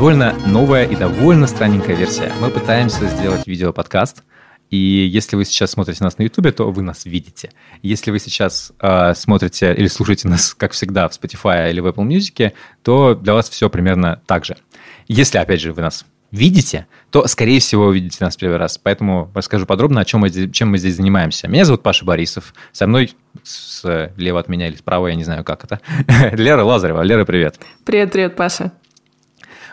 довольно новая и довольно странненькая версия. Мы пытаемся сделать видео-подкаст, и если вы сейчас смотрите нас на YouTube, то вы нас видите. Если вы сейчас э, смотрите или слушаете нас, как всегда, в Spotify или в Apple Music, то для вас все примерно так же. Если, опять же, вы нас видите, то, скорее всего, вы видите нас первый раз. Поэтому расскажу подробно, о чем мы, чем мы здесь занимаемся. Меня зовут Паша Борисов. Со мной слева от меня или справа, я не знаю, как это, Лера Лазарева. Лера, привет. Привет, привет, Паша.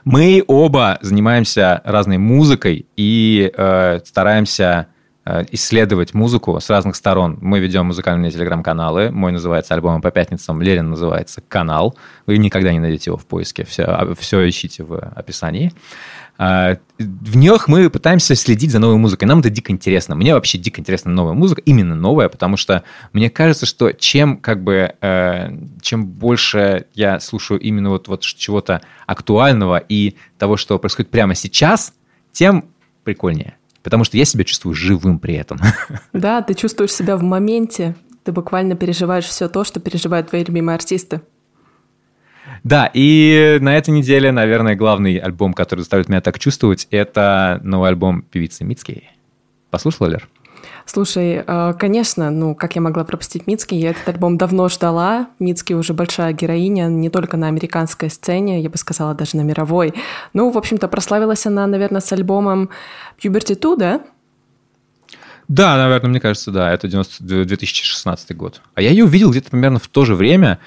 Мы оба занимаемся разной музыкой и э, стараемся э, исследовать музыку с разных сторон. Мы ведем музыкальные телеграм-каналы. Мой называется «Альбомы по пятницам», Лерин называется «Канал». Вы никогда не найдете его в поиске, все, все ищите в описании. А, в них мы пытаемся следить за новой музыкой. Нам это дико интересно. Мне вообще дико интересна новая музыка, именно новая, потому что мне кажется, что чем как бы э, чем больше я слушаю именно вот, вот чего-то актуального и того, что происходит прямо сейчас, тем прикольнее. Потому что я себя чувствую живым при этом. Да, ты чувствуешь себя в моменте. Ты буквально переживаешь все то, что переживают твои любимые артисты. Да, и на этой неделе, наверное, главный альбом, который заставит меня так чувствовать, это новый альбом певицы Мицкий. Послушала, Лер? Слушай, э, конечно, ну, как я могла пропустить Мицки? Я этот альбом давно ждала. Мицки уже большая героиня, не только на американской сцене, я бы сказала, даже на мировой. Ну, в общем-то, прославилась она, наверное, с альбомом Puberty 2, да? Да, наверное, мне кажется, да. Это 90, 2016 год. А я ее увидел где-то примерно в то же время.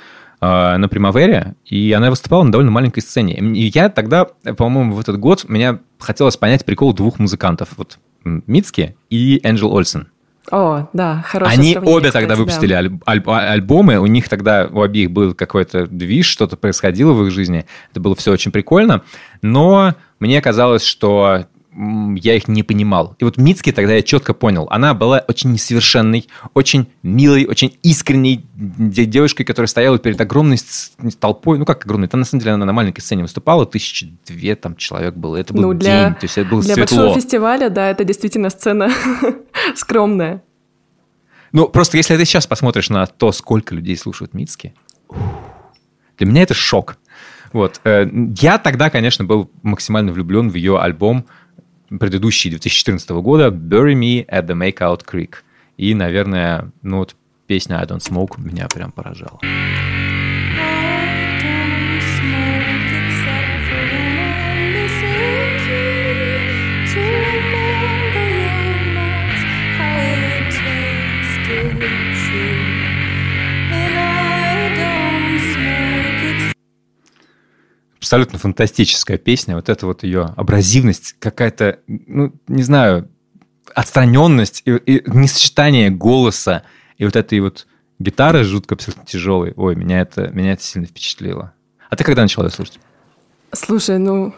Э, на Примавере, и она выступала на довольно маленькой сцене. И я тогда, по-моему, в этот год меня хотелось понять прикол двух музыкантов. Вот Мицки и Энджел Ольсен. О, да, хорошее Они обе кстати, тогда выпустили да. аль- аль- альбомы, у них тогда у обеих был какой-то движ, что-то происходило в их жизни, это было все очень прикольно, но мне казалось, что я их не понимал. И вот Мицки тогда я четко понял. Она была очень несовершенной, очень милой, очень искренней девушкой, которая стояла перед огромной толпой. Ну, как огромной? Это на самом деле она на маленькой сцене выступала, тысячи две там человек было. Это был ну, для, день, то есть это было Для светло. большого фестиваля, да, это действительно сцена скромная. Ну, просто если ты сейчас посмотришь на то, сколько людей слушают Мицки, для меня это шок. Вот. Э, я тогда, конечно, был максимально влюблен в ее альбом предыдущий 2014 года «Bury Me at the Makeout Creek». И, наверное, ну вот песня «I Don't Smoke» меня прям поражала. Абсолютно фантастическая песня. Вот эта вот ее абразивность, какая-то, ну, не знаю, отстраненность и, и несочетание голоса и вот этой вот гитары жутко абсолютно тяжелой. Ой, меня это, меня это сильно впечатлило. А ты когда начала ее слушать? Слушай, ну,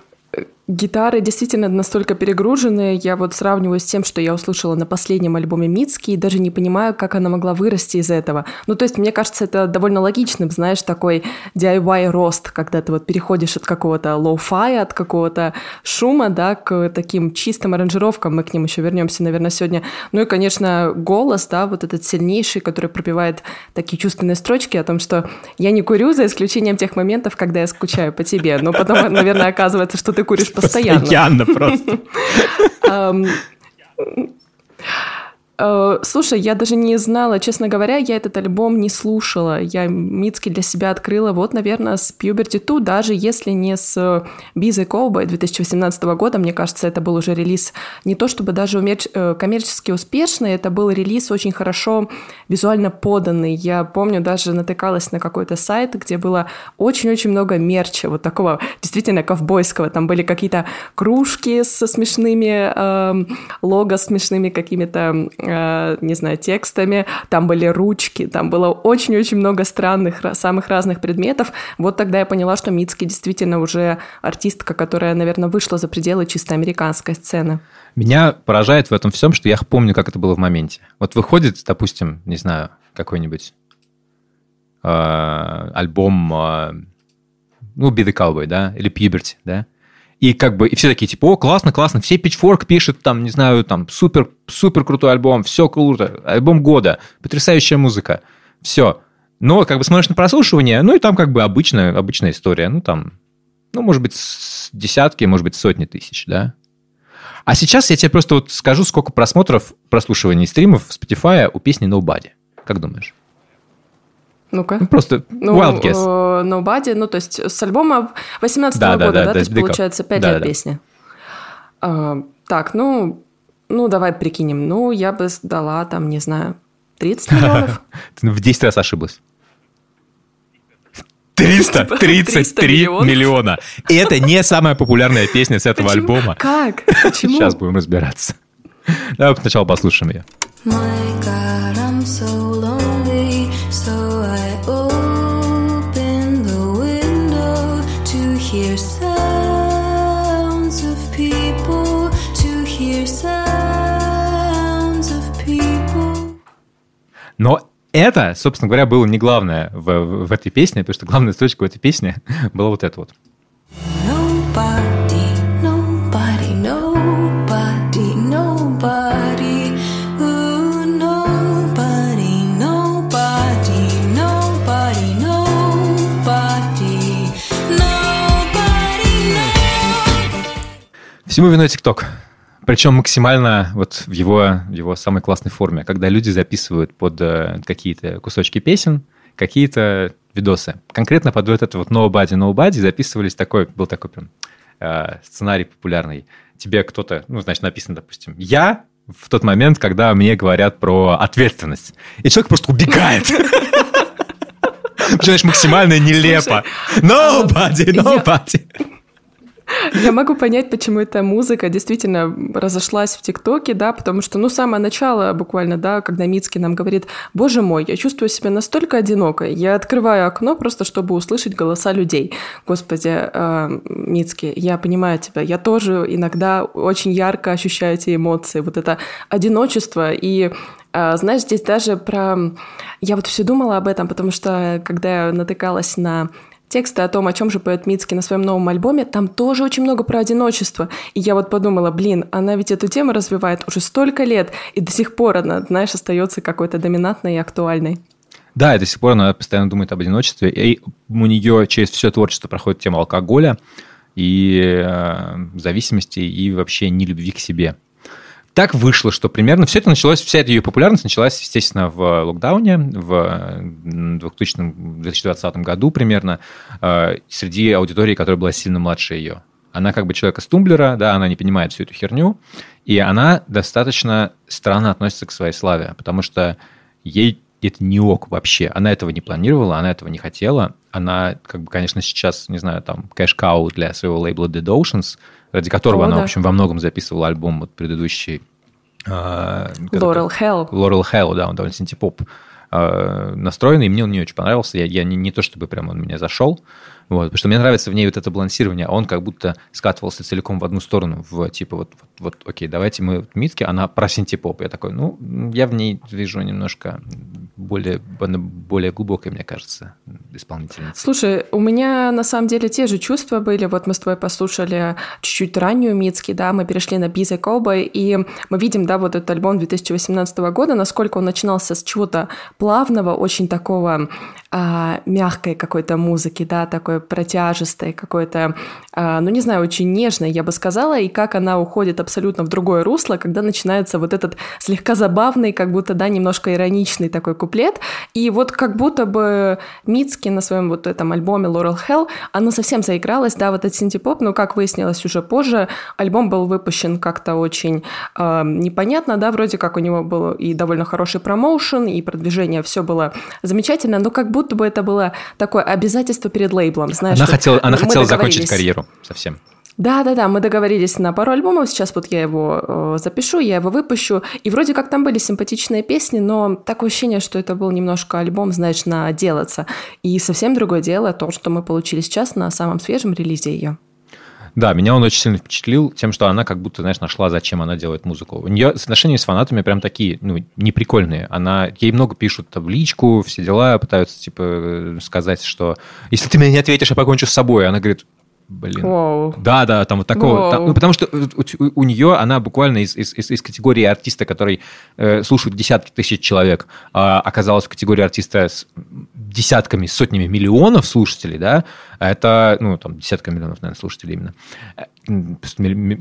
Гитары действительно настолько перегружены. Я вот сравниваю с тем, что я услышала на последнем альбоме Мицки, и даже не понимаю, как она могла вырасти из этого. Ну, то есть, мне кажется, это довольно логичным, знаешь, такой DIY-рост, когда ты вот переходишь от какого-то lo-fi я, от какого-то шума, да, к таким чистым аранжировкам. Мы к ним еще вернемся, наверное, сегодня. Ну и, конечно, голос, да, вот этот сильнейший, который пропевает такие чувственные строчки о том, что я не курю, за исключением тех моментов, когда я скучаю по тебе. Но потом, наверное, оказывается, что ты куришь постоянно. Постоянно просто. Э, слушай, я даже не знала, честно говоря, я этот альбом не слушала. Я Mitski для себя открыла вот, наверное, с Puberty 2, даже если не с Бизой Cowboy 2018 года. Мне кажется, это был уже релиз не то чтобы даже э, коммерчески успешный, это был релиз очень хорошо визуально поданный. Я помню, даже натыкалась на какой-то сайт, где было очень-очень много мерча, вот такого действительно ковбойского. Там были какие-то кружки со смешными э, лого, смешными какими-то Э, не знаю, текстами, там были ручки, там было очень-очень много странных, самых разных предметов. Вот тогда я поняла, что Мицки действительно уже артистка, которая, наверное, вышла за пределы чисто американской сцены. Меня поражает в этом всем, что я помню, как это было в моменте. Вот выходит, допустим, не знаю, какой-нибудь э, альбом, э, ну, Be the Cowboy, да, или Puberty, да, и как бы, и все такие, типа, о, классно, классно, все Pitchfork пишет, там, не знаю, там, супер, супер крутой альбом, все круто, альбом года, потрясающая музыка, все. Но как бы смотришь на прослушивание, ну и там как бы обычная, обычная история, ну там ну, может быть, десятки, может быть, сотни тысяч, да? А сейчас я тебе просто вот скажу, сколько просмотров, прослушиваний стримов в Spotify у песни Nobody. Как думаешь? Ну-ка. Ну, просто ну, wild guess. Uh, Nobody, ну, то есть с альбома 18 -го да, года, да, да, да, то есть получается 5 да, лет да. песни. Uh, так, ну, ну, давай прикинем. Ну, я бы дала там, не знаю, 30 миллионов. Ты в 10 раз ошиблась. 333 типа миллиона. И это не самая популярная песня с этого Почему? альбома. Как? Почему? Сейчас будем разбираться. Давай сначала послушаем ее. My God, I'm so lonely, so Но это, собственно говоря, было не главное в, в этой песне, потому что главная строчка в этой песне была вот эта вот. Nobody, nobody, nobody, nobody, ooh, nobody, nobody, nobody, nobody, nobody, Всему виной ТикТок. Причем максимально вот в его, в его самой классной форме, когда люди записывают под э, какие-то кусочки песен, какие-то видосы. Конкретно под вот это вот Nobody, Nobody записывались такой, был такой прям э, сценарий популярный. Тебе кто-то, ну, значит, написано, допустим, я в тот момент, когда мне говорят про ответственность. И человек просто убегает. Знаешь, максимально нелепо. Nobody, nobody. Я могу понять, почему эта музыка действительно разошлась в ТикТоке, да, потому что, ну, самое начало буквально, да, когда Мицкий нам говорит, боже мой, я чувствую себя настолько одинокой, я открываю окно просто, чтобы услышать голоса людей. Господи, э, Мицкий, я понимаю тебя, я тоже иногда очень ярко ощущаю эти эмоции, вот это одиночество и э, знаешь, здесь даже про... Я вот все думала об этом, потому что когда я натыкалась на тексты о том, о чем же поет Мицкий на своем новом альбоме, там тоже очень много про одиночество. И я вот подумала, блин, она ведь эту тему развивает уже столько лет, и до сих пор она, знаешь, остается какой-то доминантной и актуальной. Да, и до сих пор она постоянно думает об одиночестве, и у нее через все творчество проходит тема алкоголя и э, зависимости, и вообще нелюбви к себе. Так вышло, что примерно все это началось, вся эта ее популярность началась, естественно, в локдауне в 2020 году примерно э, среди аудитории, которая была сильно младше ее. Она как бы человек из тумблера, да, она не понимает всю эту херню, и она достаточно странно относится к своей славе, потому что ей это не ок вообще. Она этого не планировала, она этого не хотела. Она, как бы, конечно, сейчас, не знаю, там, кэш-кау для своего лейбла Dead Oceans – ради которого О, она, да. в общем, во многом записывала альбом вот предыдущий. Laurel Hell. Laurel Hell, да, он довольно синтепоп э, настроенный, и мне он не очень понравился. Я, я не, не то, чтобы прям он меня зашел, вот, потому что мне нравится в ней вот это балансирование, а он как будто скатывался целиком в одну сторону, в типа вот, вот, вот окей, давайте мы в Митке, она про синтепоп. Я такой, ну, я в ней вижу немножко более, более глубокой, мне кажется, исполнительница. Слушай, у меня на самом деле те же чувства были. Вот мы с тобой послушали чуть-чуть раннюю Мицки, да, мы перешли на Бизе Cowboy, и мы видим, да, вот этот альбом 2018 года, насколько он начинался с чего-то плавного, очень такого а, мягкой какой-то музыки, да, такой протяжистой, какой-то, а, ну, не знаю, очень нежной, я бы сказала, и как она уходит абсолютно в другое русло, когда начинается вот этот слегка забавный, как будто, да, немножко ироничный такой куплет, и вот как будто бы Мицки на своем вот этом альбоме Laurel Hell, она совсем заигралась, да, вот этот синтепоп, но, как выяснилось уже позже, альбом был выпущен как-то очень э, непонятно, да, вроде как у него был и довольно хороший промоушен, и продвижение, все было замечательно, но как будто бы это было такое обязательство перед лейблом, знаешь. Она хотела, она хотела закончить карьеру совсем. Да, да, да, мы договорились на пару альбомов. Сейчас вот я его э, запишу, я его выпущу. И вроде как там были симпатичные песни, но такое ощущение, что это был немножко альбом, знаешь, на делаться. И совсем другое дело то, что мы получили сейчас на самом свежем релизе ее. Да, меня он очень сильно впечатлил тем, что она как будто, знаешь, нашла, зачем она делает музыку. У нее отношения с фанатами прям такие, ну, неприкольные. Она, ей много пишут в личку, все дела, пытаются, типа, сказать, что если ты мне не ответишь, я покончу с собой. Она говорит, блин. Воу. Да, да, там вот такого. Там, ну, потому что у, у, у нее она буквально из, из, из, из категории артиста, который э, слушают десятки тысяч человек, э, оказалась в категории артиста с десятками, сотнями миллионов слушателей, да, а это, ну, там, десятка миллионов, наверное, слушателей именно. Э,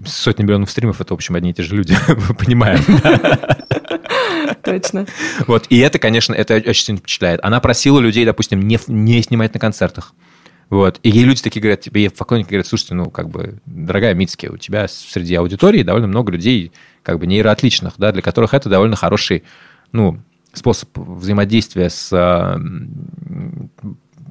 сотни миллионов стримов – это, в общем, одни и те же люди, понимаем. Точно. Вот, и это, конечно, это очень впечатляет. Она просила людей, допустим, не, не снимать на концертах. Вот. И ей люди такие говорят, тебе поклонники говорят, слушайте, ну, как бы, дорогая Мицки, у тебя среди аудитории довольно много людей, как бы, нейроотличных, да, для которых это довольно хороший, ну, способ взаимодействия с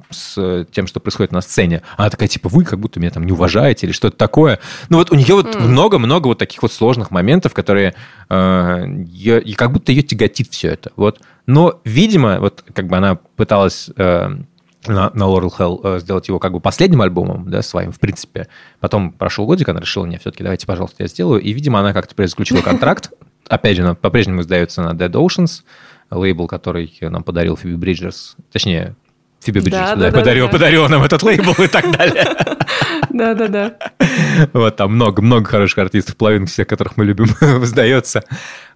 с тем, что происходит на сцене. Она такая, типа, вы как будто меня там не уважаете или что-то такое. Ну вот у нее вот много-много mm. вот таких вот сложных моментов, которые э, ее, и как будто ее тяготит все это. Вот. Но, видимо, вот как бы она пыталась э, на, на Laurel Hell э, сделать его как бы последним альбомом, да, своим, в принципе. Потом прошел годик, она решила, не, все-таки давайте, пожалуйста, я сделаю. И, видимо, она как-то заключила контракт. Опять же, она по-прежнему издается на Dead Oceans, лейбл, который нам подарил Фиби Бриджерс. Точнее, Фиби Бриджерс да, да, да, подарил, да. подарил нам этот лейбл и так далее. Да-да-да. Вот там много-много хороших артистов, половина всех, которых мы любим, сдается.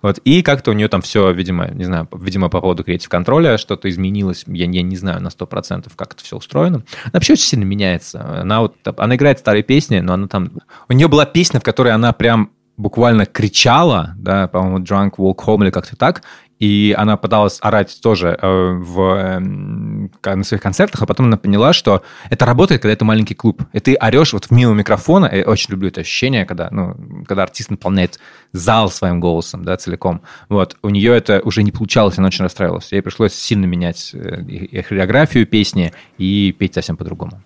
Вот. И как-то у нее там все, видимо, не знаю, видимо, по поводу креатив контроля что-то изменилось. Я, я не знаю на 100%, как это все устроено. Она вообще очень сильно меняется. Она, вот, она играет старые песни, но она там... У нее была песня, в которой она прям буквально кричала, да, по-моему, Drunk Walk Home или как-то так, и она пыталась орать тоже э, в, э, на своих концертах, а потом она поняла, что это работает, когда это маленький клуб. И ты орешь вот в мимо микрофона. Я очень люблю это ощущение, когда, ну, когда артист наполняет зал своим голосом, да, целиком. Вот. У нее это уже не получалось, она очень расстраивалась. Ей пришлось сильно менять э, хореографию песни и петь совсем по-другому.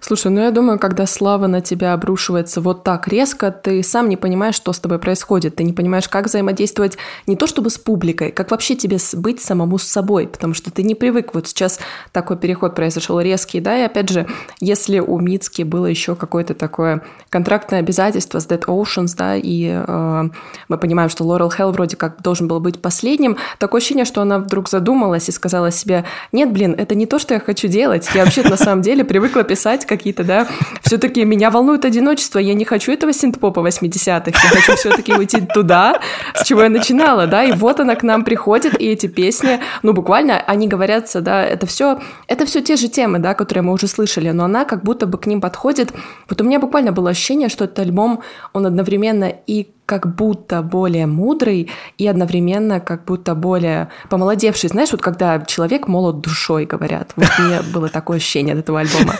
Слушай, ну я думаю, когда слава на тебя обрушивается вот так резко, ты сам не понимаешь, что с тобой происходит. Ты не понимаешь, как взаимодействовать не то чтобы с публикой, как вообще тебе быть самому с собой, потому что ты не привык. Вот сейчас такой переход произошел резкий, да, и опять же, если у Мицки было еще какое-то такое контрактное обязательство с Dead Oceans, да, и э, мы понимаем, что Laurel Hell вроде как должен был быть последним, такое ощущение, что она вдруг задумалась и сказала себе, нет, блин, это не то, что я хочу делать, я вообще на самом деле привыкла писать писать какие-то, да. Все-таки меня волнует одиночество, я не хочу этого синтпопа 80-х, я хочу все-таки уйти туда, с чего я начинала, да, и вот она к нам приходит, и эти песни, ну, буквально, они говорятся, да, это все, это все те же темы, да, которые мы уже слышали, но она как будто бы к ним подходит. Вот у меня буквально было ощущение, что этот альбом, он одновременно и как будто более мудрый и одновременно как будто более помолодевший. Знаешь, вот когда человек молод душой, говорят. Вот мне было такое ощущение от этого альбома.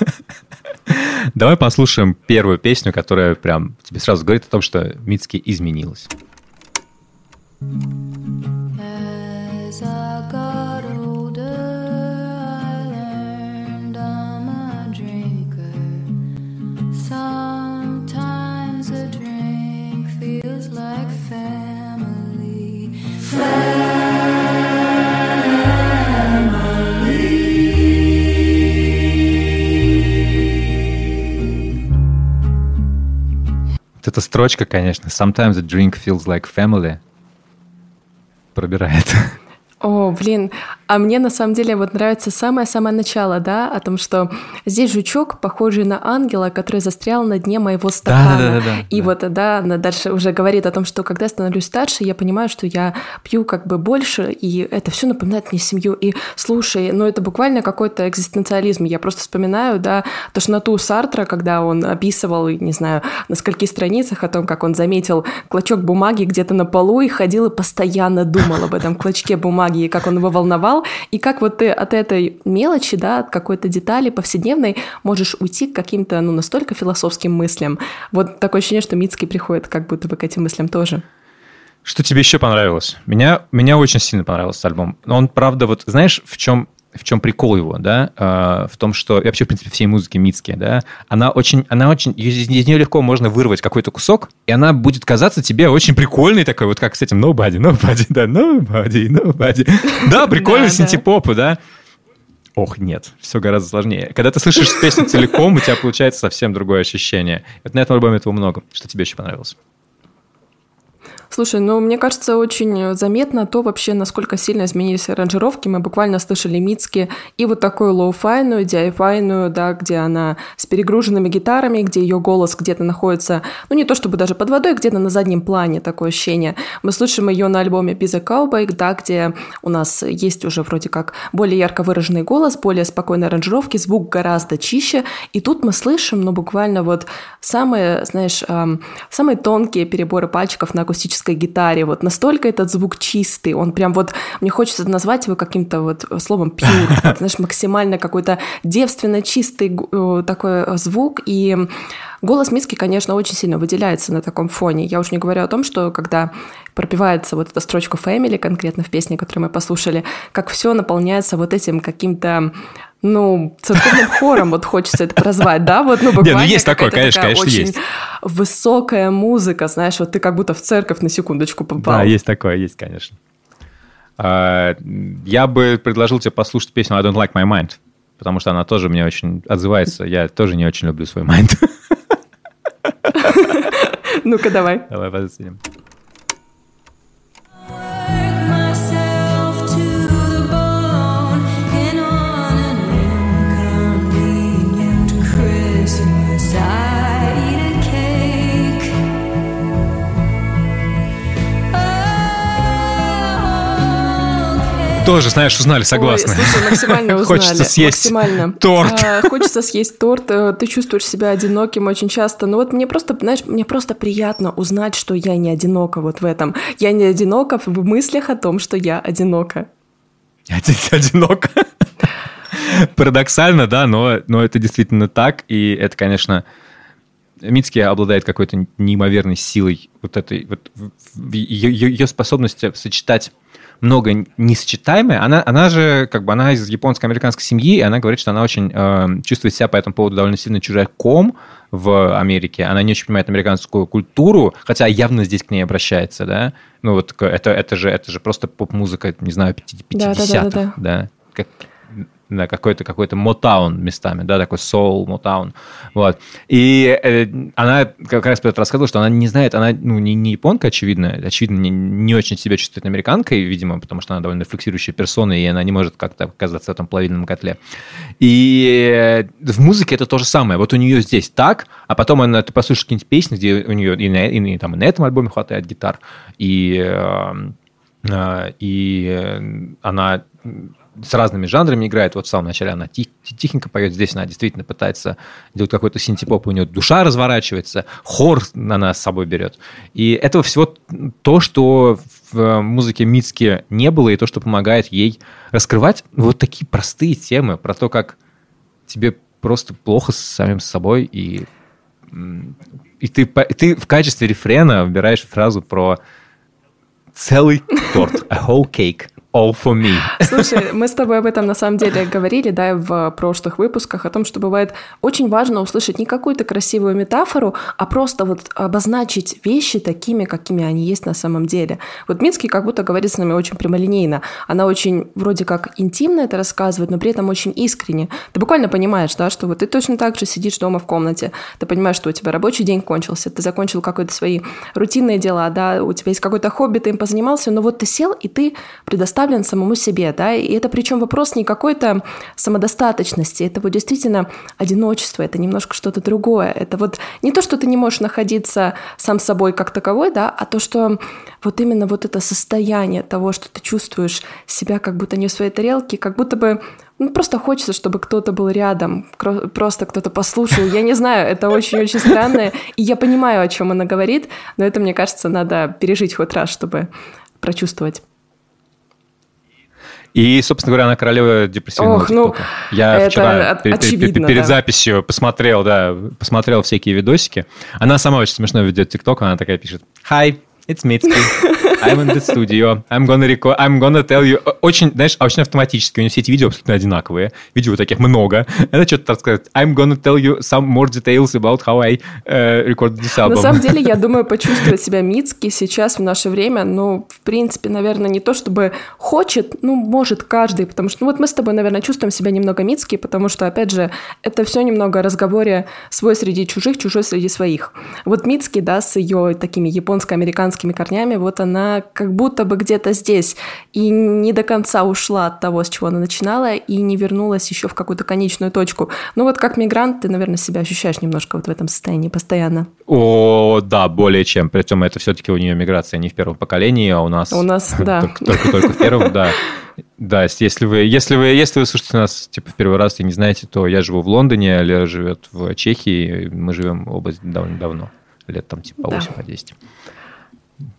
Давай послушаем первую песню, которая прям тебе сразу говорит о том, что Мицки изменилась. Вот эта строчка, конечно, sometimes a drink feels like family, пробирает. О, блин, а мне на самом деле вот нравится самое-самое начало, да, о том, что здесь жучок, похожий на ангела, который застрял на дне моего стакана. Да, да, да, да, и да. вот, да, она дальше уже говорит о том, что когда становлюсь старше, я понимаю, что я пью как бы больше, и это все напоминает мне семью. И слушай, ну это буквально какой-то экзистенциализм. Я просто вспоминаю, да, тошноту Сартра, когда он описывал, не знаю, на скольких страницах о том, как он заметил клочок бумаги где-то на полу и ходил и постоянно думал об этом клочке бумаги и как он его волновал, и как вот ты от этой мелочи, да, от какой-то детали повседневной можешь уйти к каким-то, ну, настолько философским мыслям. Вот такое ощущение, что Мицкий приходит как будто бы к этим мыслям тоже. Что тебе еще понравилось? Меня, меня очень сильно понравился альбом. Но он, правда, вот знаешь, в чем в чем прикол его, да, э, в том, что и вообще, в принципе, всей музыки Мицки, да, она очень, она очень, из, из нее легко можно вырвать какой-то кусок, и она будет казаться тебе очень прикольной такой, вот как с этим Nobody, Nobody, да, Nobody, Nobody. Да, прикольный синтепоп, да. Ох, нет, все гораздо сложнее. Когда ты слышишь песню целиком, у тебя получается совсем другое ощущение. Вот на этом альбоме этого много. Что тебе еще понравилось? Слушай, ну, мне кажется, очень заметно то вообще, насколько сильно изменились аранжировки. Мы буквально слышали Мицки и вот такую лоу-файную, диайвайную, да, где она с перегруженными гитарами, где ее голос где-то находится, ну, не то чтобы даже под водой, где-то на заднем плане такое ощущение. Мы слышим ее на альбоме Be the Cowboy, да, где у нас есть уже вроде как более ярко выраженный голос, более спокойные аранжировки, звук гораздо чище. И тут мы слышим, ну, буквально вот самые, знаешь, эм, самые тонкие переборы пальчиков на акустическом акустической гитаре. Вот настолько этот звук чистый, он прям вот, мне хочется назвать его каким-то вот словом pure, знаешь, максимально какой-то девственно чистый э, такой э, звук, и голос Миски, конечно, очень сильно выделяется на таком фоне. Я уж не говорю о том, что когда пропивается вот эта строчка Family конкретно в песне, которую мы послушали, как все наполняется вот этим каким-то ну, церковным хором вот хочется это прозвать, да? Вот, ну, буквально Не, ну есть такое, конечно, конечно, очень есть. высокая музыка, знаешь, вот ты как будто в церковь на секундочку попал. Да, есть такое, есть, конечно. А, я бы предложил тебе послушать песню I Don't Like My Mind, потому что она тоже мне очень отзывается. Я тоже не очень люблю свой mind. Ну-ка, давай. Давай, посмотрим. Тоже, знаешь, узнали, согласны. Ой, слушай, максимально узнали. Хочется съесть максимально. торт. А, хочется съесть торт. Э, ты чувствуешь себя одиноким очень часто. Но вот мне просто, знаешь, мне просто приятно узнать, что я не одинока вот в этом. Я не одинока в мыслях о том, что я одинока. Одинока. Парадоксально, да, но, но это действительно так. И это, конечно, Мицки обладает какой-то неимоверной силой вот этой вот ее, ее способности сочетать много несочетаемое. Она, она же, как бы, она из японско-американской семьи, и она говорит, что она очень э, чувствует себя по этому поводу довольно сильно чужаком в Америке. Она не очень понимает американскую культуру, хотя явно здесь к ней обращается, да. Ну вот это, это, же, это же просто поп-музыка, не знаю, 50-х, да, да, да, да. да. Как, да, какой-то какой-то мотаун местами, да, такой soul мотаун, вот. И э, она как раз рассказывала, что она не знает, она, ну, не, не японка, очевидно, очевидно, не, не очень себя чувствует американкой, видимо, потому что она довольно рефлексирующая персона, и она не может как-то оказаться в этом плавильном котле. И э, в музыке это то же самое. Вот у нее здесь так, а потом она, ты послушаешь какие-нибудь песни, где у нее и на, и, и, там, и на этом альбоме хватает гитар, и, э, э, и она с разными жанрами играет. Вот в самом начале она тих, тихенько поет, здесь она действительно пытается делать какой-то синтепоп, у нее душа разворачивается, хор она с собой берет. И этого всего то, что в музыке Мицки не было, и то, что помогает ей раскрывать вот такие простые темы про то, как тебе просто плохо с самим собой, и, и ты, ты в качестве рефрена выбираешь фразу про целый торт, a whole cake all for me. Слушай, мы с тобой об этом на самом деле говорили, да, в прошлых выпусках, о том, что бывает очень важно услышать не какую-то красивую метафору, а просто вот обозначить вещи такими, какими они есть на самом деле. Вот Минский как будто говорит с нами очень прямолинейно. Она очень вроде как интимно это рассказывает, но при этом очень искренне. Ты буквально понимаешь, да, что вот ты точно так же сидишь дома в комнате, ты понимаешь, что у тебя рабочий день кончился, ты закончил какие-то свои рутинные дела, да, у тебя есть какое-то хобби, ты им позанимался, но вот ты сел, и ты предоставил предоставлен самому себе, да, и это причем вопрос не какой-то самодостаточности, это вот действительно одиночество, это немножко что-то другое, это вот не то, что ты не можешь находиться сам собой как таковой, да, а то, что вот именно вот это состояние того, что ты чувствуешь себя как будто не в своей тарелке, как будто бы ну, просто хочется, чтобы кто-то был рядом, просто кто-то послушал. Я не знаю, это очень-очень странно. И я понимаю, о чем она говорит, но это, мне кажется, надо пережить хоть раз, чтобы прочувствовать. И, собственно говоря, она королева депрессивного Ох, ну, Я вчера перед, очевидно, перед да. записью посмотрел, да, посмотрел всякие видосики. Она сама очень смешно ведет ТикТок, она такая пишет «Hi, it's Mitski. I'm in the studio, I'm gonna record, I'm gonna tell you. Очень, знаешь, очень автоматически, у него все эти видео абсолютно одинаковые. Видео таких много. Это что-то рассказать. I'm gonna tell you some more details about how I uh, recorded this album. На самом деле, я думаю, почувствовать себя Мицки сейчас в наше время, ну, в принципе, наверное, не то чтобы хочет, ну, может каждый, потому что, ну, вот мы с тобой, наверное, чувствуем себя немного Мицки, потому что, опять же, это все немного о разговоре свой среди чужих, чужой среди своих. Вот Мицки, да, с ее такими японско-американскими корнями, вот она как будто бы где-то здесь и не до конца ушла от того, с чего она начинала, и не вернулась еще в какую-то конечную точку. Ну вот как мигрант ты, наверное, себя ощущаешь немножко вот в этом состоянии постоянно. О, да, более чем. Причем это все-таки у нее миграция не в первом поколении, а у нас... У нас, да. Только-только в первом, да. Да, если вы, если вы, если вы слушаете нас типа в первый раз и не знаете, то я живу в Лондоне, Лера живет в Чехии, мы живем оба довольно давно, лет там типа 8 по 10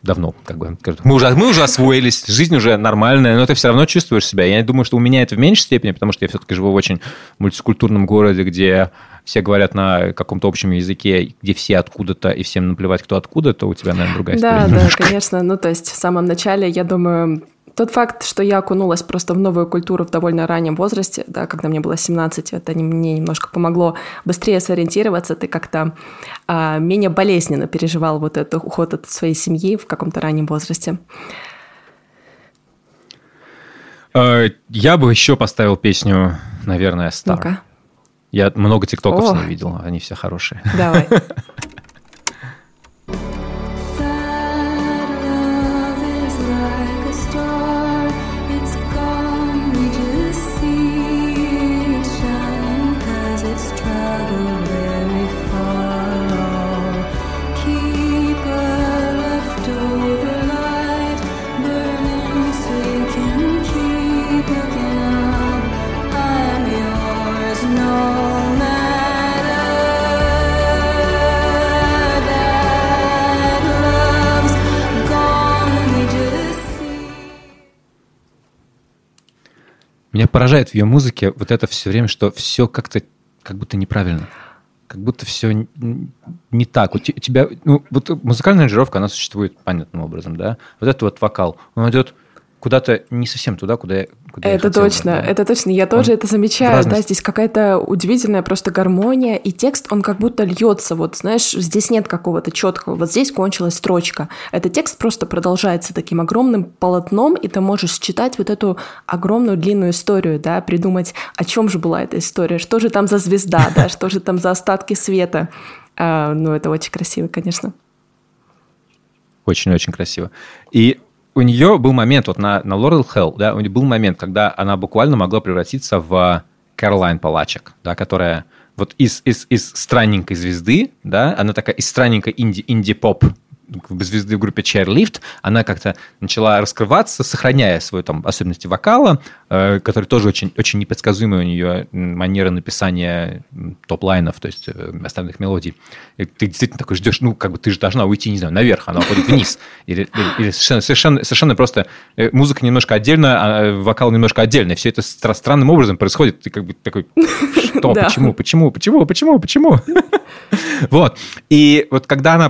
давно, как бы, мы уже, мы уже освоились, жизнь уже нормальная, но ты все равно чувствуешь себя. Я думаю, что у меня это в меньшей степени, потому что я все-таки живу в очень мультикультурном городе, где все говорят на каком-то общем языке, где все откуда-то, и всем наплевать, кто откуда, то у тебя, наверное, другая история. Да, немножко. да, конечно. Ну, то есть в самом начале, я думаю, тот факт, что я окунулась просто в новую культуру в довольно раннем возрасте, да, когда мне было 17, это мне немножко помогло быстрее сориентироваться, ты как-то а, менее болезненно переживал вот этот уход от своей семьи в каком-то раннем возрасте. Э, я бы еще поставил песню, наверное, Star. ну Я много тиктоков с ней видел, они все хорошие. Давай. Меня поражает в ее музыке вот это все время, что все как-то как будто неправильно. Как будто все не так. У тебя, ну, вот музыкальная аранжировка, она существует понятным образом, да. Вот это вот вокал, он идет куда-то не совсем туда, куда я куда Это я хотела, точно, да. это точно. Я тоже он это замечаю. Да, здесь какая-то удивительная просто гармония, и текст, он как будто льется. Вот, знаешь, здесь нет какого-то четкого. Вот здесь кончилась строчка. Этот текст просто продолжается таким огромным полотном, и ты можешь читать вот эту огромную длинную историю, да, придумать, о чем же была эта история, что же там за звезда, да, что же там за остатки света. А, ну, это очень красиво, конечно. Очень-очень красиво. И у нее был момент, вот на, на Laurel Hill, да, у нее был момент, когда она буквально могла превратиться в Кэролайн Палачек, да, которая вот из, из, из странненькой звезды, да, она такая из странненькой инди, инди-поп звезды в группе Chairlift, она как-то начала раскрываться, сохраняя свои там особенности вокала, э, который тоже очень, очень непредсказуемая у нее манера написания топ-лайнов, то есть э, остальных мелодий. И ты действительно такой ждешь, ну, как бы ты же должна уйти, не знаю, наверх, она уходит вниз. Или, или, или совершенно, совершенно, совершенно просто э, музыка немножко отдельно, а вокал немножко отдельно. Все это стра- странным образом происходит. Ты как бы такой, что, почему, почему, почему, почему, почему? Вот. И вот когда она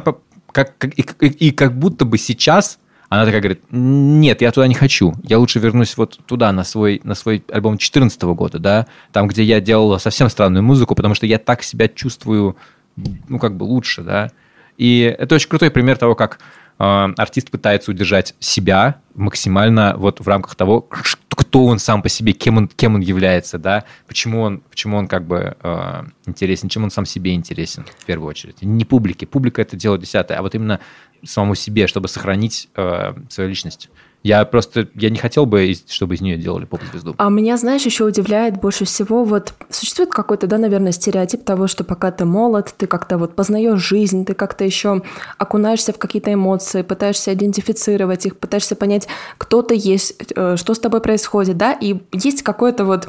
как, как, и, и, как будто бы сейчас она такая говорит, нет, я туда не хочу, я лучше вернусь вот туда, на свой, на свой альбом 2014 года, да, там, где я делала совсем странную музыку, потому что я так себя чувствую, ну, как бы лучше, да. И это очень крутой пример того, как э, артист пытается удержать себя максимально вот в рамках того, кто он сам по себе, кем он, кем он является, да, почему он, почему он как бы э, интересен, чем он сам себе интересен в первую очередь. Не публике, публика это дело десятое, а вот именно самому себе, чтобы сохранить э, свою личность. Я просто, я не хотел бы, чтобы из нее делали поп-звезду. А меня, знаешь, еще удивляет больше всего, вот существует какой-то, да, наверное, стереотип того, что пока ты молод, ты как-то вот познаешь жизнь, ты как-то еще окунаешься в какие-то эмоции, пытаешься идентифицировать их, пытаешься понять, кто ты есть, э, что с тобой происходит, да, и есть какой-то вот,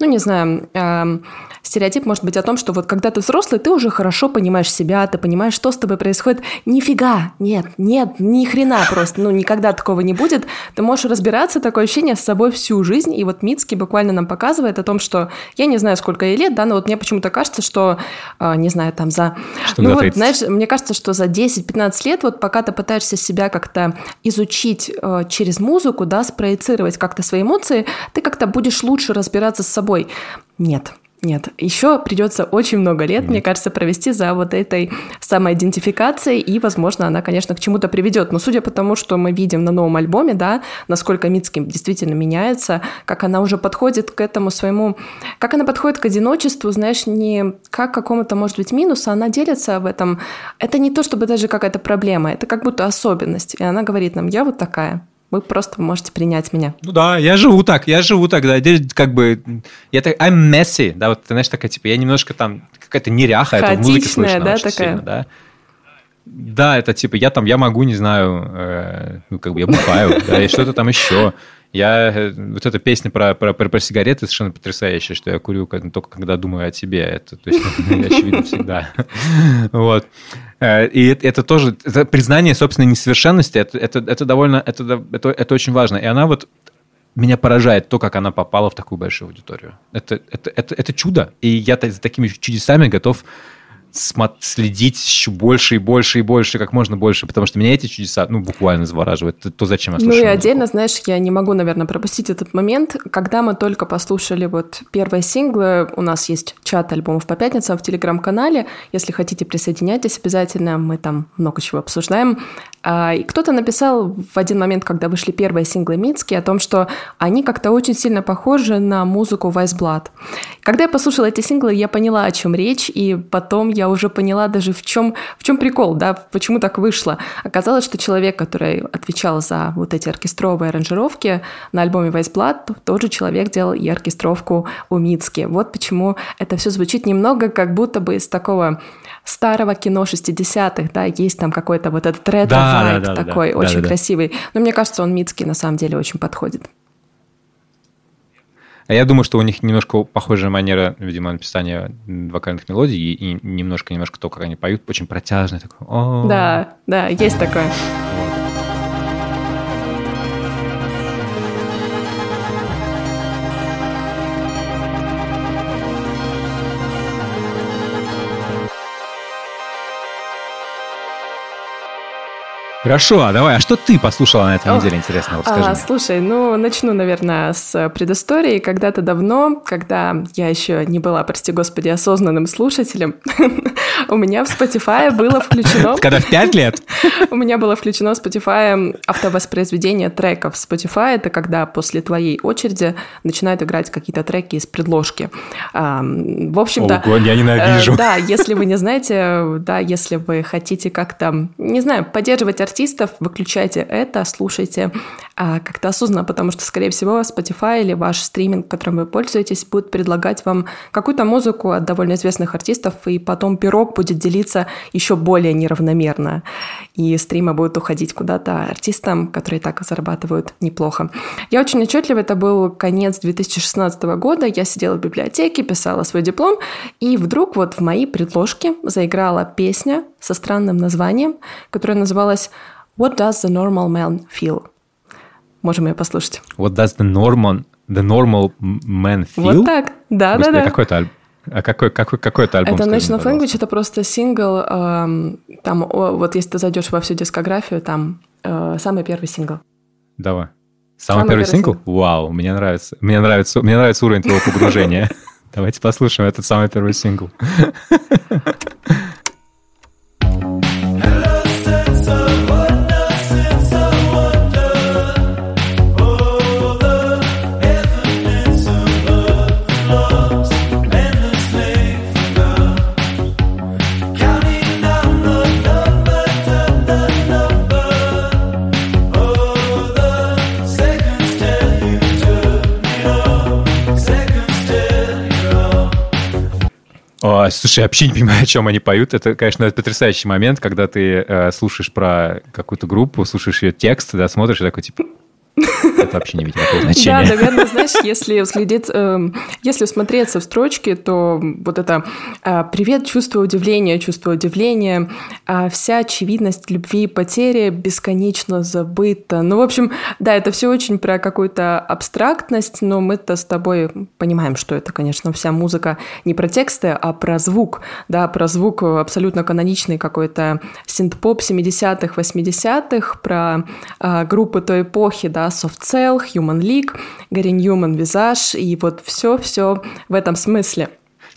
ну, не знаю, эм, стереотип может быть о том, что вот когда ты взрослый, ты уже хорошо понимаешь себя, ты понимаешь, что с тобой происходит. Нифига, нет, нет, ни хрена просто, ну, никогда такого не будет ты можешь разбираться, такое ощущение, с собой всю жизнь. И вот Мицкий буквально нам показывает о том, что я не знаю, сколько ей лет, да, но вот мне почему-то кажется, что, э, не знаю, там за... Что ну вот, знаешь, мне кажется, что за 10-15 лет, вот пока ты пытаешься себя как-то изучить э, через музыку, да, спроецировать как-то свои эмоции, ты как-то будешь лучше разбираться с собой. Нет, нет, еще придется очень много лет, mm. мне кажется, провести за вот этой самоидентификацией, и, возможно, она, конечно, к чему-то приведет. Но судя по тому, что мы видим на новом альбоме, да, насколько Мицким действительно меняется, как она уже подходит к этому своему, как она подходит к одиночеству, знаешь, не как какому-то, может быть, минусу, она делится в этом. Это не то, чтобы даже какая-то проблема, это как будто особенность. И она говорит нам, я вот такая. Вы просто можете принять меня. Ну да, я живу так, я живу так, да, как бы, я так, I'm messy, да, вот ты знаешь, такая, типа, я немножко там, какая-то неряха, это в музыке слышно да, очень такая? сильно, да. Да, это типа, я там, я могу, не знаю, э, ну, как бы я бухаю, да, и что-то там еще. Я, э, вот эта песня про, про, про, про сигареты совершенно потрясающая, что я курю только когда думаю о тебе. Это, то есть, очевидно всегда. Вот. Э, и это тоже это признание собственной несовершенности, это, это, это довольно, это, это, это очень важно. И она вот меня поражает то, как она попала в такую большую аудиторию. Это, это, это, это чудо. И я за такими чудесами готов следить еще больше и больше и больше, как можно больше, потому что меня эти чудеса, ну, буквально завораживают. То, зачем я слушаю Ну и отдельно, знаешь, я не могу, наверное, пропустить этот момент, когда мы только послушали вот первые синглы, у нас есть чат альбомов по пятницам в Телеграм-канале, если хотите, присоединяйтесь обязательно, мы там много чего обсуждаем. А, и кто-то написал в один момент, когда вышли первые синглы Мицки, о том, что они как-то очень сильно похожи на музыку Vice Blood. Когда я послушала эти синглы, я поняла, о чем речь, и потом я уже поняла даже в чем, в чем прикол, да, почему так вышло. Оказалось, что человек, который отвечал за вот эти оркестровые аранжировки на альбоме Vice Blood, тот же человек делал и оркестровку у Мицки. Вот почему это все звучит немного как будто бы из такого старого кино 60-х, да, есть там какой-то вот этот ретро да, да, да, такой, да, очень да, красивый. Но мне кажется, он Мицкий на самом деле очень подходит. А я думаю, что у них немножко похожая манера, видимо, написания вокальных мелодий и немножко-немножко то, как они поют, очень протяжный такой. Да, да, есть такое. Хорошо, а давай, а что ты послушала на этой неделе, интересно, расскажи а, Слушай, ну, начну, наверное, с предыстории. Когда-то давно, когда я еще не была, прости господи, осознанным слушателем, у меня в Spotify было включено... Когда в пять лет? У меня было включено Spotify автовоспроизведение треков. Spotify — это когда после твоей очереди начинают играть какие-то треки из предложки. В общем-то... Ого, я ненавижу. Э, да, если вы не знаете, да, если вы хотите как-то, не знаю, поддерживать артистов, выключайте это, слушайте а, как-то осознанно, потому что, скорее всего, Spotify или ваш стриминг, которым вы пользуетесь, будет предлагать вам какую-то музыку от довольно известных артистов, и потом пирог будет делиться еще более неравномерно, и стримы будут уходить куда-то артистам, которые так зарабатывают неплохо. Я очень отчетливо, это был конец 2016 года, я сидела в библиотеке, писала свой диплом, и вдруг вот в моей предложке заиграла песня со странным названием, которая называлась What does the normal man feel? Можем ее послушать. What does the normal, the normal man feel? Вот так, да-да-да. Какой-то альбом. А какой, какой, какой это альбом? Это National Language, это просто сингл. Эм, там, о, вот если ты зайдешь во всю дискографию, там э, самый первый сингл. Давай. Самый, самый первый, первый сингл? сингл? Вау, мне нравится. Мне нравится, мне нравится уровень твоего погружения. Давайте послушаем этот самый первый сингл. О, слушай, я вообще не понимаю, о чем они поют. Это, конечно, потрясающий момент, когда ты э, слушаешь про какую-то группу, слушаешь ее текст, да, смотришь и такой, типа, Это вообще не имеет никакого значения. Да, наверное, знаешь, если взглядеть, э, если смотреться в строчке, то вот это э, «Привет, чувство удивления, чувство удивления», э, «Вся очевидность любви и потери бесконечно забыта». Ну, в общем, да, это все очень про какую-то абстрактность, но мы-то с тобой понимаем, что это, конечно, вся музыка не про тексты, а про звук, да, про звук абсолютно каноничный какой-то синт-поп 70-х, 80-х, про э, группы той эпохи, да, Soft Cell, Human League, Gary Newman, Visage, и вот все-все в этом смысле.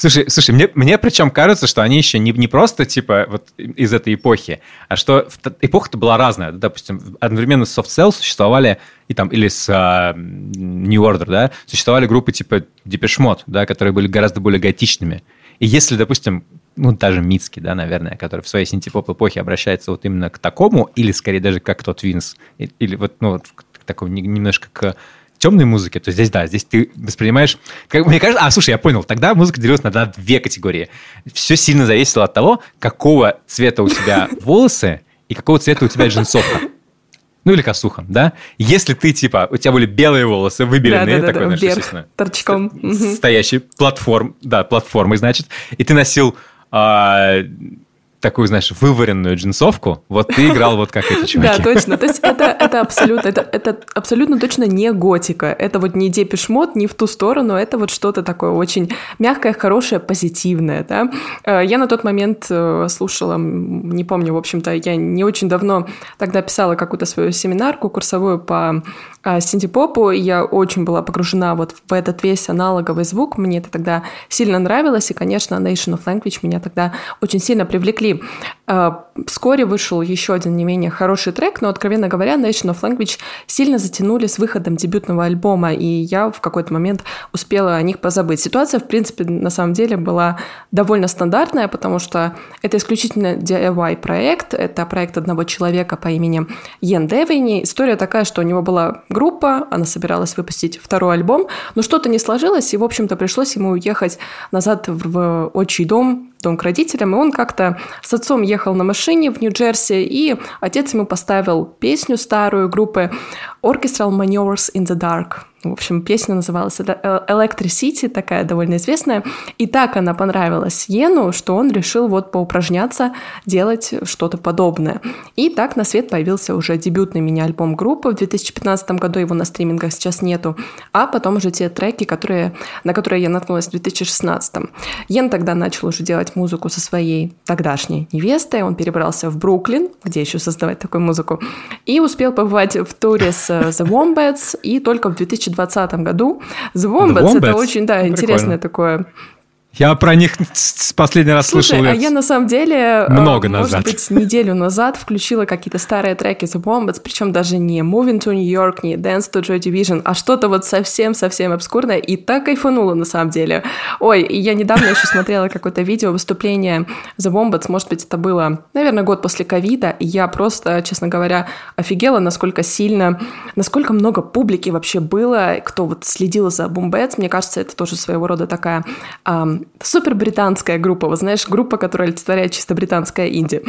Слушай, слушай, мне, мне причем кажется, что они еще не, не просто типа вот из этой эпохи, а что эпоха-то была разная. Допустим, одновременно с Soft Cell существовали и там, или с uh, New Order, да, существовали группы типа Mode, да, которые были гораздо более готичными. И если, допустим, ну, даже Мицки, да, наверное, который в своей синтепоп эпохе обращается вот именно к такому, или скорее даже как тот Винс, или вот, ну, вот к такому немножко к темной музыке, то здесь, да, здесь ты воспринимаешь... Как, мне кажется... А, слушай, я понял. Тогда музыка делилась на две категории. Все сильно зависело от того, какого цвета у тебя волосы и какого цвета у тебя джинсовка. Ну или косуха, да? Если ты, типа, у тебя были белые волосы, выбеленные, да, да, такой, да, знаешь, вверх, торчком. Стоящий платформ, да, платформой, значит, и ты носил а, такую, знаешь, вываренную джинсовку, вот ты играл вот как эти чуваки. Да, точно. То есть это, это абсолютно, это, это абсолютно точно не готика. Это вот не депешмот, не в ту сторону, это вот что-то такое очень мягкое, хорошее, позитивное, да. Э, я на тот момент э, слушала, не помню, в общем-то, я не очень давно тогда писала какую-то свою семинарку курсовую по э, синтепопу, и я очень была погружена вот в этот весь аналоговый звук, мне это тогда сильно нравилось, и, конечно, Nation of Language меня тогда очень сильно привлекли Э, вскоре вышел еще один не менее хороший трек, но, откровенно говоря, Nation of Language сильно затянули с выходом дебютного альбома, и я в какой-то момент успела о них позабыть. Ситуация, в принципе, на самом деле была довольно стандартная, потому что это исключительно DIY-проект, это проект одного человека по имени Йен Девини. История такая, что у него была группа, она собиралась выпустить второй альбом, но что-то не сложилось, и, в общем-то, пришлось ему уехать назад в отчий дом, дом к родителям, и он как-то с отцом ехал на машине в Нью-Джерси, и отец ему поставил песню старую группы Orchestral Maneuvers in the Dark. В общем, песня называлась Electricity, такая довольно известная. И так она понравилась Йену, что он решил вот поупражняться, делать что-то подобное. И так на свет появился уже дебютный мини-альбом группы. В 2015 году его на стримингах сейчас нету. А потом уже те треки, которые, на которые я наткнулась в 2016. Йен тогда начал уже делать музыку со своей тогдашней невестой. Он перебрался в Бруклин, где еще создавать такую музыку. И успел побывать в туре с The Wombats. И только в 2020 2020 году. The Wombats, The Wombats? это очень, да, интересное такое я про них последний раз Слушай, слышал. а я на самом деле, э, много может назад. быть, неделю назад включила какие-то старые треки The Wombats, причем даже не Moving to New York, не Dance to Joy Division, а что-то вот совсем-совсем обскурное, и так кайфанула на самом деле. Ой, я недавно еще смотрела какое-то видео, выступление The Wombats, может быть, это было, наверное, год после ковида, и я просто, честно говоря, офигела, насколько сильно, насколько много публики вообще было, кто вот следил за Wombats, мне кажется, это тоже своего рода такая супер британская группа, вот знаешь, группа, которая олицетворяет чисто британская инди.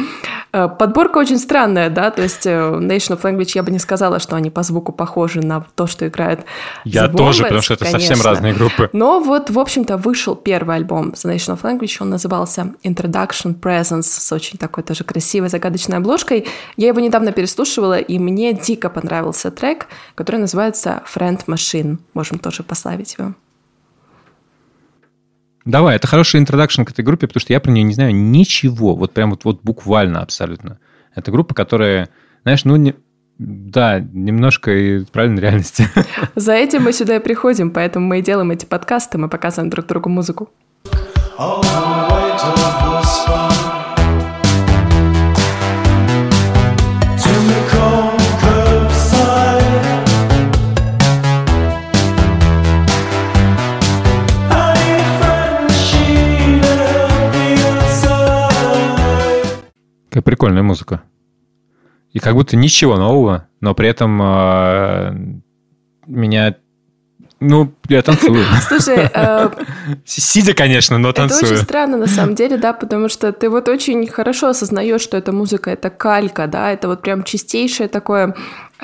Э, подборка очень странная, да, то есть э, Nation of Language, я бы не сказала, что они по звуку похожи на то, что играет Я The тоже, потому что это конечно. совсем разные группы. Но вот, в общем-то, вышел первый альбом The Nation of Language, он назывался Introduction Presence с очень такой тоже красивой загадочной обложкой. Я его недавно переслушивала, и мне дико понравился трек, который называется Friend Machine. Можем тоже пославить его. Давай, это хороший интродакшн к этой группе, потому что я про нее не знаю ничего. Вот прям вот, вот буквально абсолютно. Это группа, которая, знаешь, ну, не, да, немножко и правильной реальности. За этим мы сюда и приходим, поэтому мы и делаем эти подкасты, мы показываем друг другу музыку. Какая прикольная музыка. И как будто ничего нового, но при этом э, меня... Ну, я танцую. Слушай... Э, Сидя, конечно, но танцую. Это очень странно, на самом деле, да, потому что ты вот очень хорошо осознаешь, что эта музыка — это калька, да, это вот прям чистейшее такое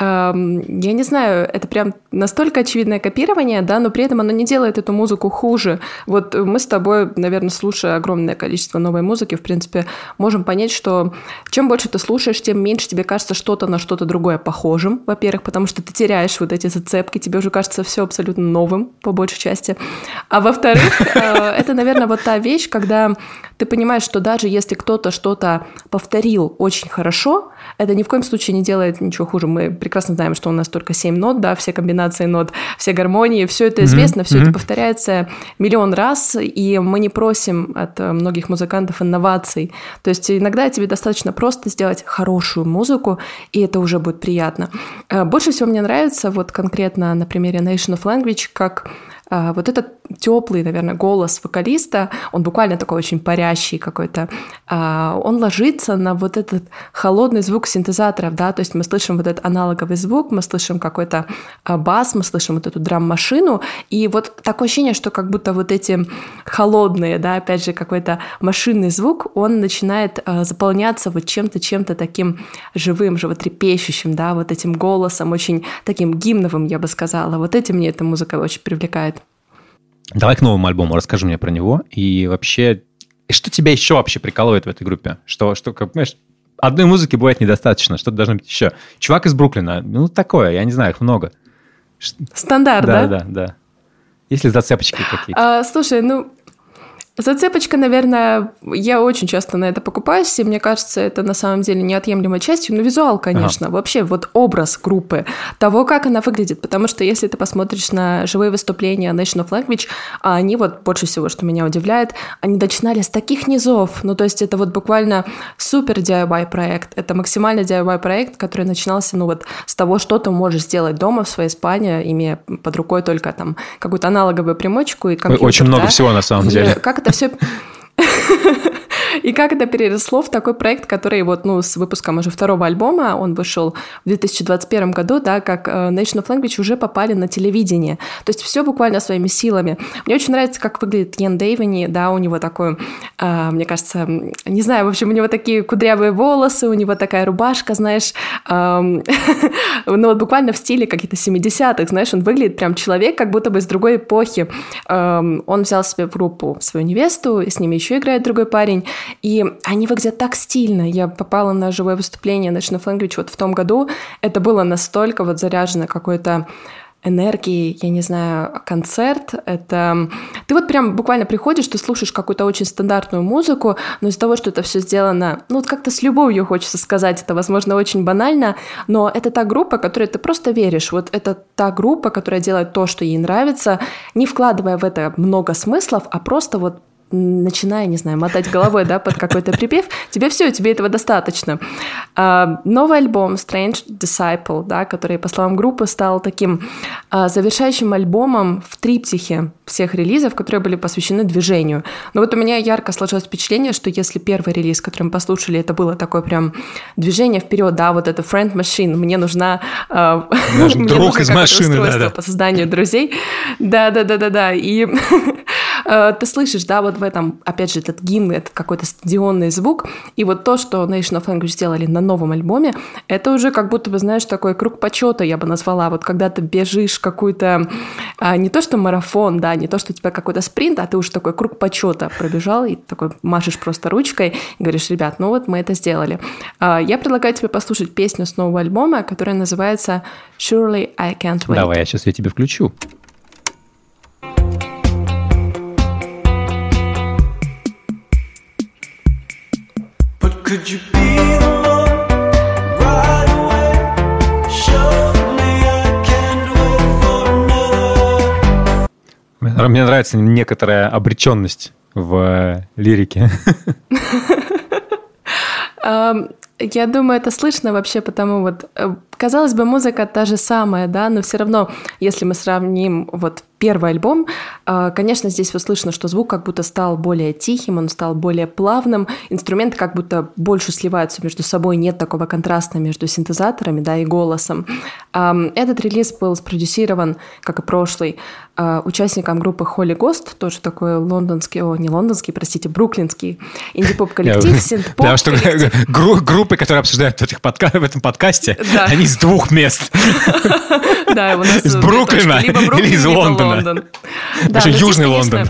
я не знаю, это прям настолько очевидное копирование, да, но при этом оно не делает эту музыку хуже. Вот мы с тобой, наверное, слушая огромное количество новой музыки, в принципе, можем понять, что чем больше ты слушаешь, тем меньше тебе кажется что-то на что-то другое похожим, во-первых, потому что ты теряешь вот эти зацепки, тебе уже кажется все абсолютно новым, по большей части. А во-вторых, э, это, наверное, вот та вещь, когда ты понимаешь, что даже если кто-то что-то повторил очень хорошо, это ни в коем случае не делает ничего хуже. Мы прекрасно знаем, что у нас только 7 нот, да, все комбинации нот, все гармонии, все это известно, mm-hmm. все mm-hmm. это повторяется миллион раз, и мы не просим от многих музыкантов инноваций. То есть иногда тебе достаточно просто сделать хорошую музыку, и это уже будет приятно. Э, больше всего мне нравится вот конкретно на примере Nation of Language, как вот этот теплый, наверное, голос вокалиста, он буквально такой очень парящий какой-то, а, он ложится на вот этот холодный звук синтезаторов, да, то есть мы слышим вот этот аналоговый звук, мы слышим какой-то а, бас, мы слышим вот эту драм-машину, и вот такое ощущение, что как будто вот эти холодные, да, опять же, какой-то машинный звук, он начинает заполняться вот чем-то, чем-то таким живым, животрепещущим, да, вот этим голосом, очень таким гимновым, я бы сказала. Вот этим мне эта музыка очень привлекает. Давай к новому альбому, расскажи мне про него. И вообще, что тебя еще вообще прикалывает в этой группе? Что, что как, понимаешь, одной музыки бывает недостаточно, что-то должно быть еще. Чувак из Бруклина, ну, такое, я не знаю, их много. Стандарт, да? Да, да, да. Есть ли зацепочки какие-то? А, слушай, ну, Зацепочка, наверное, я очень часто на это покупаюсь, и мне кажется, это на самом деле неотъемлемой частью, ну, визуал, конечно, ага. вообще вот образ группы, того, как она выглядит, потому что если ты посмотришь на живые выступления Nation of Language, а они вот больше всего, что меня удивляет, они начинали с таких низов, ну, то есть это вот буквально супер DIY проект, это максимально DIY проект, который начинался, ну, вот с того, что ты можешь сделать дома в своей спальне, имея под рукой только там какую-то аналоговую примочку и компьютер. Очень много да? всего на самом деле. И как это все И как это переросло в такой проект, который вот, ну, с выпуском уже второго альбома, он вышел в 2021 году, да, как э, Nation of Language уже попали на телевидение. То есть все буквально своими силами. Мне очень нравится, как выглядит Йен Дэйвини, да, у него такой, э, мне кажется, не знаю, в общем, у него такие кудрявые волосы, у него такая рубашка, знаешь, э, ну вот буквально в стиле каких-то 70-х, знаешь, он выглядит прям человек, как будто бы из другой эпохи. Э, он взял себе в группу свою невесту, и с ними еще играет другой парень, и они выглядят так стильно. Я попала на живое выступление National Language вот в том году. Это было настолько вот заряжено какой-то энергии, я не знаю, концерт. Это ты вот прям буквально приходишь, ты слушаешь какую-то очень стандартную музыку, но из-за того, что это все сделано, ну вот как-то с любовью хочется сказать, это, возможно, очень банально, но это та группа, которой ты просто веришь. Вот это та группа, которая делает то, что ей нравится, не вкладывая в это много смыслов, а просто вот начиная, не знаю, мотать головой, да, под какой-то припев, тебе все, тебе этого достаточно. А, новый альбом Strange Disciple, да, который, по словам группы, стал таким а, завершающим альбомом в триптихе всех релизов, которые были посвящены движению. Но вот у меня ярко сложилось впечатление, что если первый релиз, который мы послушали, это было такое прям движение вперед, да, вот это friend machine, мне нужна... Э, мне друг из машины, да, да. по созданию друзей. Да-да-да-да-да. И ты слышишь, да, вот в этом, опять же, этот гимн, это какой-то стадионный звук, и вот то, что Nation of Language сделали на новом альбоме, это уже как будто бы, знаешь, такой круг почета, я бы назвала, вот когда ты бежишь какую-то, а, не то что марафон, да, не то что у тебя какой-то спринт, а ты уже такой круг почета пробежал, и такой машешь просто ручкой, и говоришь, ребят, ну вот мы это сделали. А, я предлагаю тебе послушать песню с нового альбома, которая называется Surely I Can't Wait. Давай, я сейчас я тебе включу. Could you Мне нравится некоторая обреченность в лирике. Я думаю, это слышно вообще, потому вот, э, казалось бы, музыка та же самая, да, но все равно, если мы сравним вот первый альбом, а, конечно, здесь вот слышно, что звук как будто стал более тихим, он стал более плавным, инструменты как будто больше сливаются между собой, нет такого контраста между синтезаторами да, и голосом. Этот релиз был спродюсирован, как и прошлый, а, участником группы Holy Ghost, тоже такой лондонский, о, не лондонский, простите, бруклинский инди-поп коллектив, синт-поп. Да, что группы, которые обсуждают в, этих подка... в этом подкасте, да. они из двух мест. Да, у нас из Бруклина или из Лондона. Даже Южный Лондон.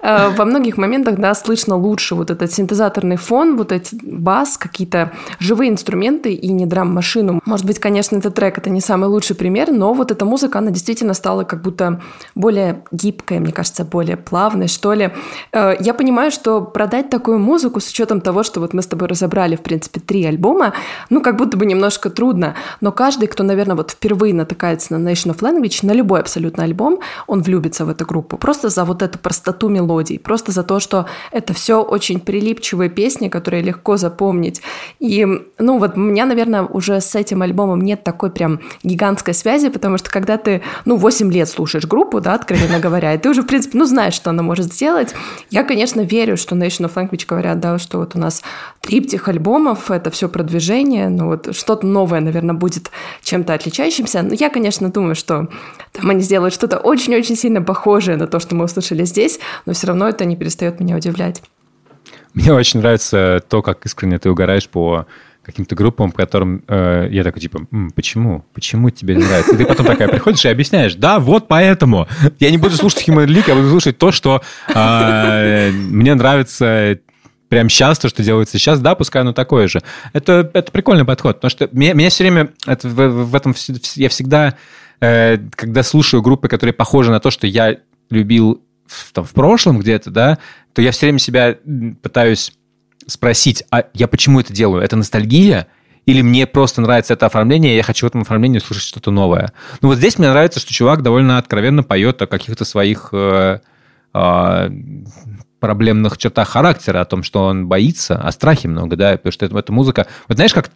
Э, во многих моментах, да, слышно лучше вот этот синтезаторный фон, вот эти бас, какие-то живые инструменты и не драм-машину. Может быть, конечно, этот трек — это не самый лучший пример, но вот эта музыка, она действительно стала как будто более гибкая, мне кажется, более плавной, что ли. Э, я понимаю, что продать такую музыку с учетом того, что вот мы с тобой разобрали, в принципе, три альбома, ну, как будто бы немножко трудно, но каждый, кто, наверное, вот впервые натыкается на Nation of Language, на любой абсолютно альбом, он влюбится в эту группу. Просто за вот эту простоту мелодий, просто за то, что это все очень прилипчивые песни, которые легко запомнить. И, ну, вот у меня, наверное, уже с этим альбомом нет такой прям гигантской связи, потому что когда ты, ну, 8 лет слушаешь группу, да, откровенно говоря, и ты уже, в принципе, ну, знаешь, что она может сделать, я, конечно, верю, что Nation of Language говорят, да, что вот у нас триптих альбомов, это все продвижение, ну, вот что-то новое, наверное, будет чем-то отличающимся. Но я, конечно, думаю, что там они сделают что-то очень-очень сильно похожее на то, что мы услышали здесь, но все равно это не перестает меня удивлять. Мне очень нравится то, как искренне ты угораешь по каким-то группам, которым э, я такой, типа, М, почему? Почему тебе не нравится? И ты потом такая приходишь и объясняешь, да, вот поэтому. Я не буду слушать Human League, я буду слушать то, что э, мне нравится прямо сейчас, то, что делается сейчас, да, пускай оно такое же. Это, это прикольный подход, потому что меня, меня все время, это, в, в этом я всегда, э, когда слушаю группы, которые похожи на то, что я любил в, там, в прошлом где-то, да, то я все время себя пытаюсь спросить, а я почему это делаю? Это ностальгия? Или мне просто нравится это оформление, и я хочу в этом оформлении слушать что-то новое? Ну вот здесь мне нравится, что чувак довольно откровенно поет о каких-то своих э, э, проблемных чертах характера, о том, что он боится, о страхе много, да, потому что это, это музыка... Вот знаешь, как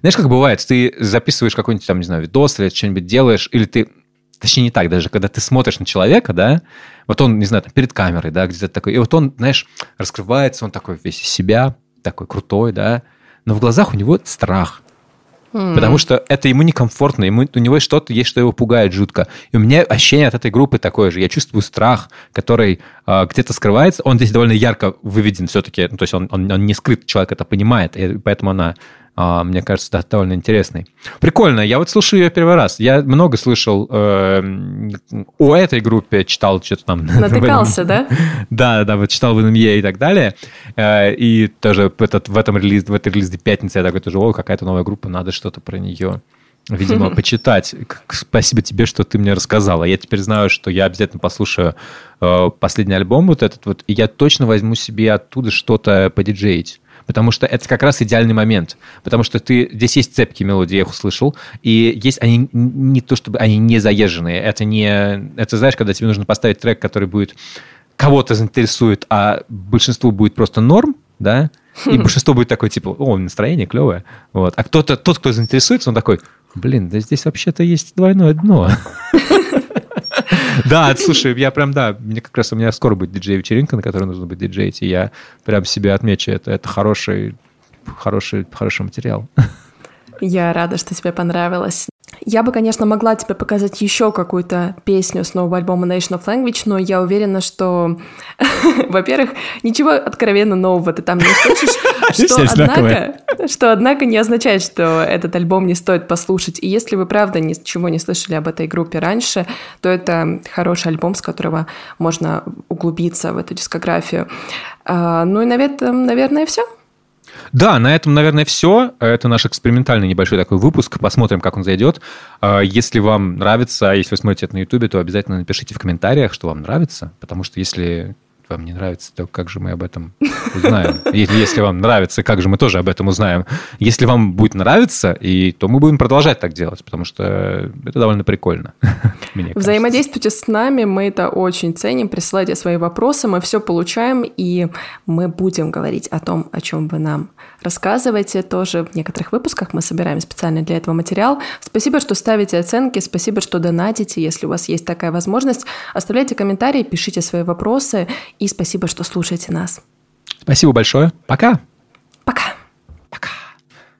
знаешь, как бывает, ты записываешь какой-нибудь там, не знаю, видос или что-нибудь делаешь, или ты точнее не так даже, когда ты смотришь на человека, да, вот он, не знаю, там, перед камерой, да, где-то такой, и вот он, знаешь, раскрывается, он такой весь из себя, такой крутой, да, но в глазах у него страх. Mm. Потому что это ему некомфортно, ему, у него что-то есть, что его пугает жутко. И у меня ощущение от этой группы такое же. Я чувствую страх, который э, где-то скрывается. Он здесь довольно ярко выведен все-таки. Ну, то есть он, он, он не скрыт, человек это понимает, и поэтому она мне кажется, да, довольно интересный. Прикольно, я вот слушаю ее первый раз. Я много слышал э, о этой группе, читал что-то там. Натыкался, да? Да, да, вот читал в NME и так далее. Э, и тоже в, этот, в этом релиз, в этой релизе пятницы я такой тоже, о, какая-то новая группа, надо что-то про нее видимо, почитать. Спасибо тебе, что ты мне рассказала. Я теперь знаю, что я обязательно послушаю э, последний альбом вот этот вот, и я точно возьму себе оттуда что-то подиджеить потому что это как раз идеальный момент, потому что ты здесь есть цепкие мелодии, я их услышал, и есть они не то чтобы они не заезженные, это не, это знаешь, когда тебе нужно поставить трек, который будет кого-то заинтересует, а большинству будет просто норм, да, и большинство будет такое, типа, о, настроение клевое, вот, а кто-то, тот, кто заинтересуется, он такой, блин, да здесь вообще-то есть двойное дно. Да, слушай, я прям, да, мне как раз у меня скоро будет диджей-вечеринка, на которой нужно быть диджеить, и я прям себе отмечу это. Это хороший, хороший, хороший материал. Я рада, что тебе понравилось. Я бы, конечно, могла тебе показать еще какую-то песню с нового альбома Nation of Language, но я уверена, что, во-первых, ничего откровенно нового ты там не услышишь, что однако, что, однако, не означает, что этот альбом не стоит послушать. И если вы, правда, ничего не слышали об этой группе раньше, то это хороший альбом, с которого можно углубиться в эту дискографию. А, ну и, наверное, все. Да, на этом, наверное, все. Это наш экспериментальный небольшой такой выпуск. Посмотрим, как он зайдет. А, если вам нравится, если вы смотрите это на YouTube, то обязательно напишите в комментариях, что вам нравится. Потому что если вам не нравится, то как же мы об этом узнаем? Или если вам нравится, как же мы тоже об этом узнаем? Если вам будет нравиться, и, то мы будем продолжать так делать, потому что это довольно прикольно. Взаимодействуйте с нами, мы это очень ценим. Присылайте свои вопросы, мы все получаем, и мы будем говорить о том, о чем вы нам рассказываете. Тоже в некоторых выпусках мы собираем специально для этого материал. Спасибо, что ставите оценки, спасибо, что донатите, если у вас есть такая возможность. Оставляйте комментарии, пишите свои вопросы, и спасибо, что слушаете нас. Спасибо большое. Пока.